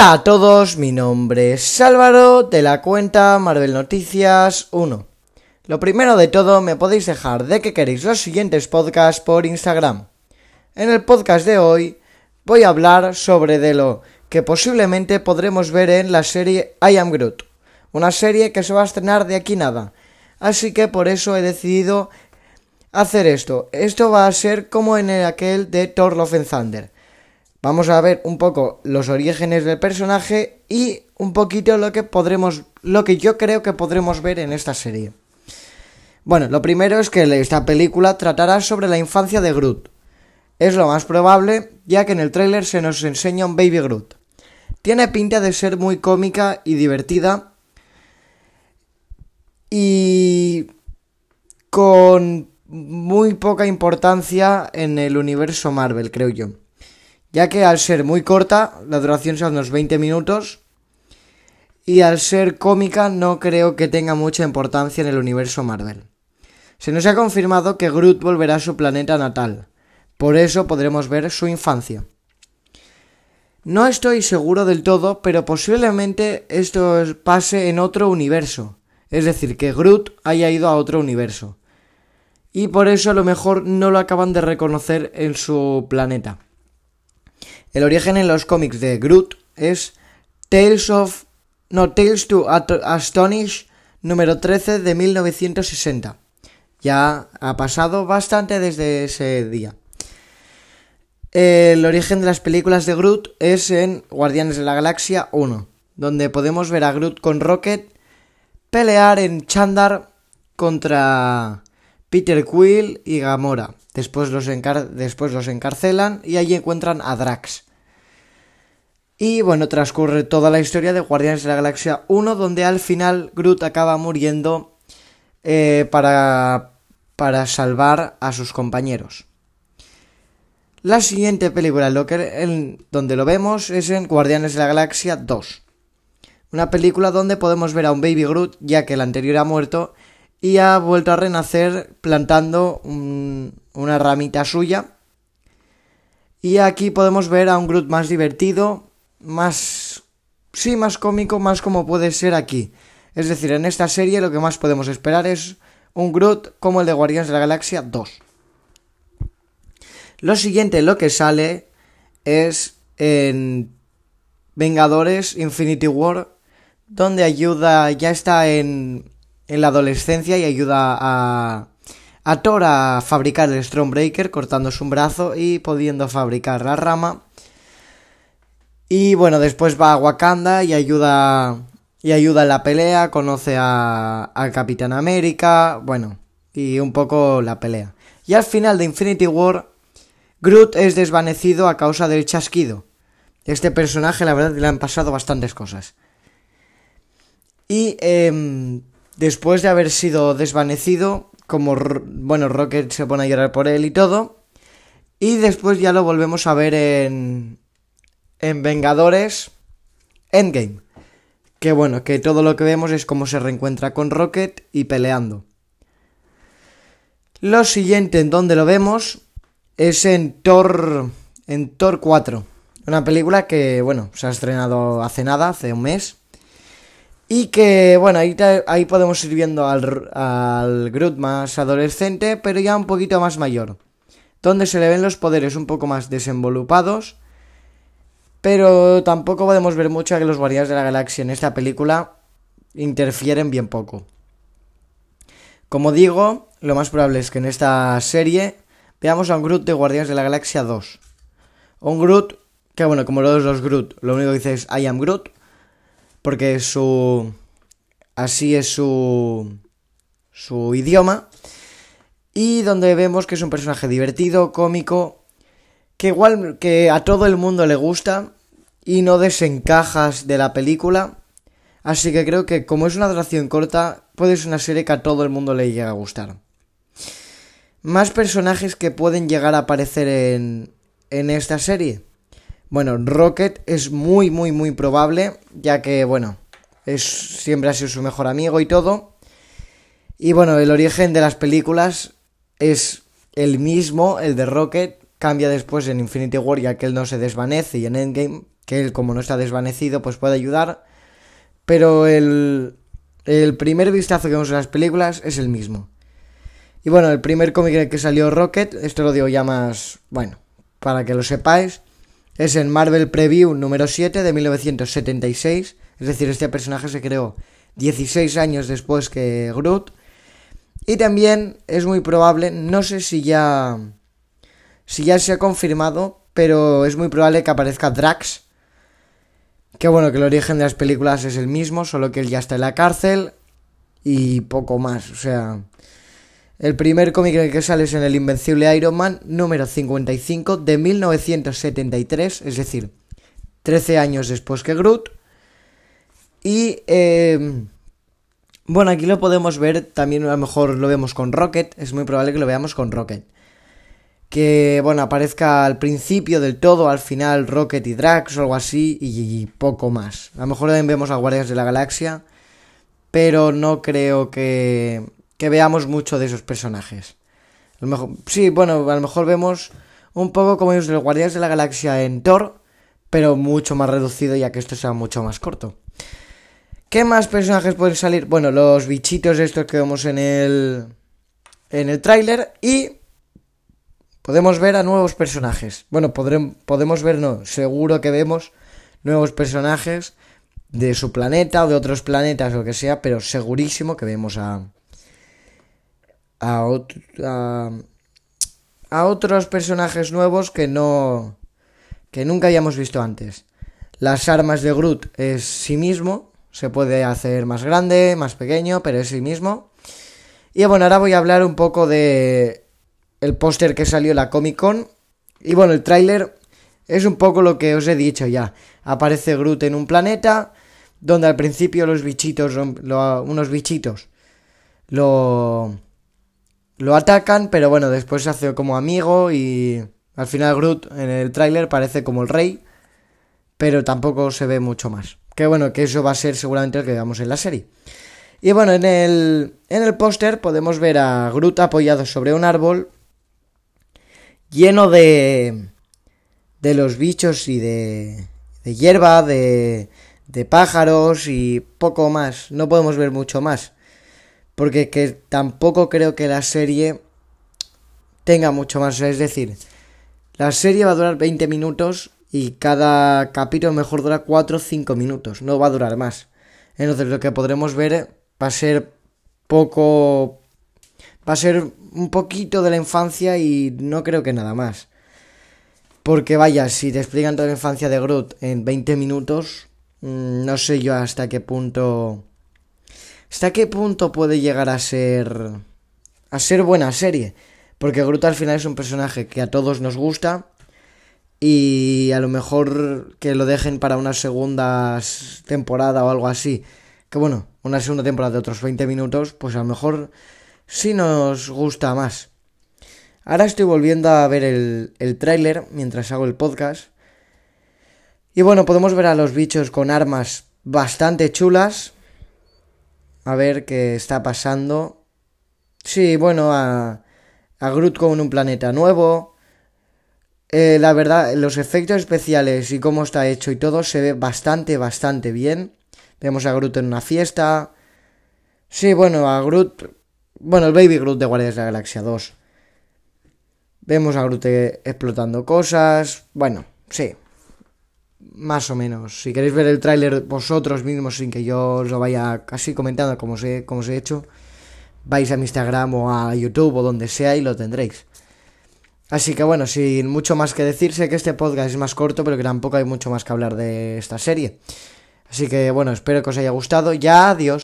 Hola a todos, mi nombre es Álvaro de la cuenta Marvel Noticias 1. Lo primero de todo, me podéis dejar de que queréis los siguientes podcasts por Instagram. En el podcast de hoy voy a hablar sobre de lo que posiblemente podremos ver en la serie I Am Groot, una serie que se va a estrenar de aquí nada. Así que por eso he decidido hacer esto. Esto va a ser como en aquel de Thor Love and Thunder Vamos a ver un poco los orígenes del personaje y un poquito lo que podremos, lo que yo creo que podremos ver en esta serie. Bueno, lo primero es que esta película tratará sobre la infancia de Groot. Es lo más probable, ya que en el tráiler se nos enseña un Baby Groot. Tiene pinta de ser muy cómica y divertida. Y con muy poca importancia en el universo Marvel, creo yo ya que al ser muy corta, la duración son unos 20 minutos, y al ser cómica no creo que tenga mucha importancia en el universo Marvel. Se nos ha confirmado que Groot volverá a su planeta natal, por eso podremos ver su infancia. No estoy seguro del todo, pero posiblemente esto pase en otro universo, es decir, que Groot haya ido a otro universo. Y por eso a lo mejor no lo acaban de reconocer en su planeta. El origen en los cómics de Groot es Tales of no Tales to Astonish número 13 de 1960. Ya ha pasado bastante desde ese día. El origen de las películas de Groot es en Guardianes de la Galaxia 1, donde podemos ver a Groot con Rocket pelear en Chandar contra Peter Quill y Gamora. Después los, encarcelan y allí encuentran a Drax. Y bueno, transcurre toda la historia de Guardianes de la Galaxia 1, donde al final Groot acaba muriendo eh, para, para salvar a sus compañeros. La siguiente película lo que, donde lo vemos es en Guardianes de la Galaxia 2. Una película donde podemos ver a un Baby Groot, ya que el anterior ha muerto, y ha vuelto a renacer plantando una ramita suya. Y aquí podemos ver a un Groot más divertido, más... Sí, más cómico, más como puede ser aquí. Es decir, en esta serie lo que más podemos esperar es un Groot como el de Guardianes de la Galaxia 2. Lo siguiente, lo que sale es en Vengadores Infinity War, donde ayuda, ya está en en la adolescencia y ayuda a, a Thor a fabricar el Stormbreaker cortándose un brazo y pudiendo fabricar la rama. Y bueno, después va a Wakanda y ayuda y ayuda en la pelea, conoce a, Capitán América, bueno, y un poco la pelea. Y al final de Infinity War, Groot es desvanecido a causa del chasquido. Este personaje, la verdad, le han pasado bastantes cosas. Y eh, Después de haber sido desvanecido, como bueno, Rocket se pone a llorar por él y todo. Y después ya lo volvemos a ver en en Vengadores Endgame. Que bueno, que todo lo que vemos es cómo se reencuentra con Rocket y peleando. Lo siguiente en donde lo vemos es en Thor en Thor 4, una película que bueno, se ha estrenado hace nada, hace un mes. Y que, bueno, ahí, ahí podemos ir viendo al, al Groot más adolescente, pero ya un poquito más mayor. Donde se le ven los poderes un poco más desenvolupados. Pero tampoco podemos ver mucho que los Guardianes de la Galaxia en esta película interfieren bien poco. Como digo, lo más probable es que en esta serie veamos a un Groot de Guardianes de la Galaxia 2. Un Groot que, bueno, como los dos Groot, lo único que dice es I am Groot porque su así es su su idioma y donde vemos que es un personaje divertido, cómico, que igual que a todo el mundo le gusta y no desencajas de la película. Así que creo que como es una duración corta, puede ser una serie que a todo el mundo le llega a gustar. Más personajes que pueden llegar a aparecer en, en esta serie. Bueno, Rocket es muy, muy, muy probable, ya que, bueno, es, siempre ha sido su mejor amigo y todo. Y bueno, el origen de las películas es el mismo, el de Rocket, cambia después en Infinity War, ya que él no se desvanece, y en Endgame que él como no está desvanecido pues puede ayudar, pero el, el primer vistazo que vemos en las películas es el mismo. Y bueno, el primer cómic en el que salió Rocket, esto lo digo ya más, bueno, para que lo sepáis, es en Marvel Preview número 7 de 1976, es decir, este personaje se creó 16 años después que Groot. Y también es muy probable, no sé si ya si ya se ha confirmado, pero es muy probable que aparezca Drax. Que bueno, que el origen de las películas es el mismo, solo que él ya está en la cárcel y poco más, o sea, el primer cómic en el que sale es en el Invencible Iron Man número 55 de 1973, es decir, 13 años después que Groot. Y em, bueno, aquí lo podemos ver, también a lo mejor lo vemos con Rocket, es muy probable que lo veamos con Rocket. Que bueno, aparezca al principio del todo, al final Rocket y Drax o algo así y, poco más. A lo mejor también vemos a Guardias de la Galaxia, pero no creo que que veamos mucho de esos personajes. A lo mejor, sí, bueno, a lo mejor vemos un poco como los Guardianes de la Galaxia en Thor, pero mucho más reducido ya que esto sea mucho más corto. ¿Qué más personajes pueden salir? Bueno, los bichitos estos que vemos en el en el tráiler y podemos ver a nuevos personajes. Bueno, podemos ver, no, seguro que vemos nuevos personajes de su planeta o de otros planetas o lo que sea, pero segurísimo que vemos a, a, a, otros personajes nuevos que no que nunca habíamos visto antes. Las armas de Groot es sí mismo, se puede hacer más grande, más pequeño, pero es sí mismo. Y bueno, ahora voy a hablar un poco de el póster que salió en la Comic Con. Y bueno, el tráiler es un poco lo que os he dicho ya. Aparece Groot en un planeta donde al principio los bichitos, unos bichitos, lo lo atacan, pero bueno, después se hace como amigo y al final Groot en el tráiler parece como el rey, pero tampoco se ve mucho más. Que bueno, que eso va a ser seguramente lo que veamos en la serie. Y bueno, en el, en el póster podemos ver a Groot apoyado sobre un árbol lleno de, de los bichos y de, de hierba, de, de pájaros y poco más. No podemos ver mucho más. Porque que tampoco creo que la serie tenga mucho más. Es decir, la serie va a durar 20 minutos y cada capítulo mejor dura 4 o 5 minutos. No va a durar más. Entonces lo que podremos ver va a ser poco... Va a ser un poquito de la infancia y no creo que nada más. Porque vaya, si te explican toda la infancia de Groot en 20 minutos, mm, no sé yo hasta qué punto ¿Hasta qué punto puede llegar a ser. a ser buena serie? Porque Groot al final es un personaje que a todos nos gusta. Y a lo mejor que lo dejen para una segunda temporada o algo así. Que bueno, una segunda temporada de otros 20 minutos, pues a lo mejor sí nos gusta más. Ahora estoy volviendo a ver el, el tráiler mientras hago el podcast. Y bueno, podemos ver a los bichos con armas bastante chulas a ver qué está pasando. Sí, bueno, a, a Groot con un planeta nuevo. Eh, la verdad, los efectos especiales y cómo está hecho y todo se ve bastante, bastante bien. Vemos a Groot en una fiesta. Sí, bueno, a Groot. Bueno, el Baby Groot de Guardias de la Galaxia 2. Vemos a Groot explotando cosas. Bueno, sí más o menos. Si queréis ver el tráiler vosotros mismos sin que yo os lo vaya casi comentando como os, he, como os he hecho, vais a mi Instagram o a YouTube o donde sea y lo tendréis. Así que bueno, sin mucho más que decir, sé que este podcast es más corto, pero que tampoco hay mucho más que hablar de esta serie. Así que bueno, espero que os haya gustado. Ya, adiós.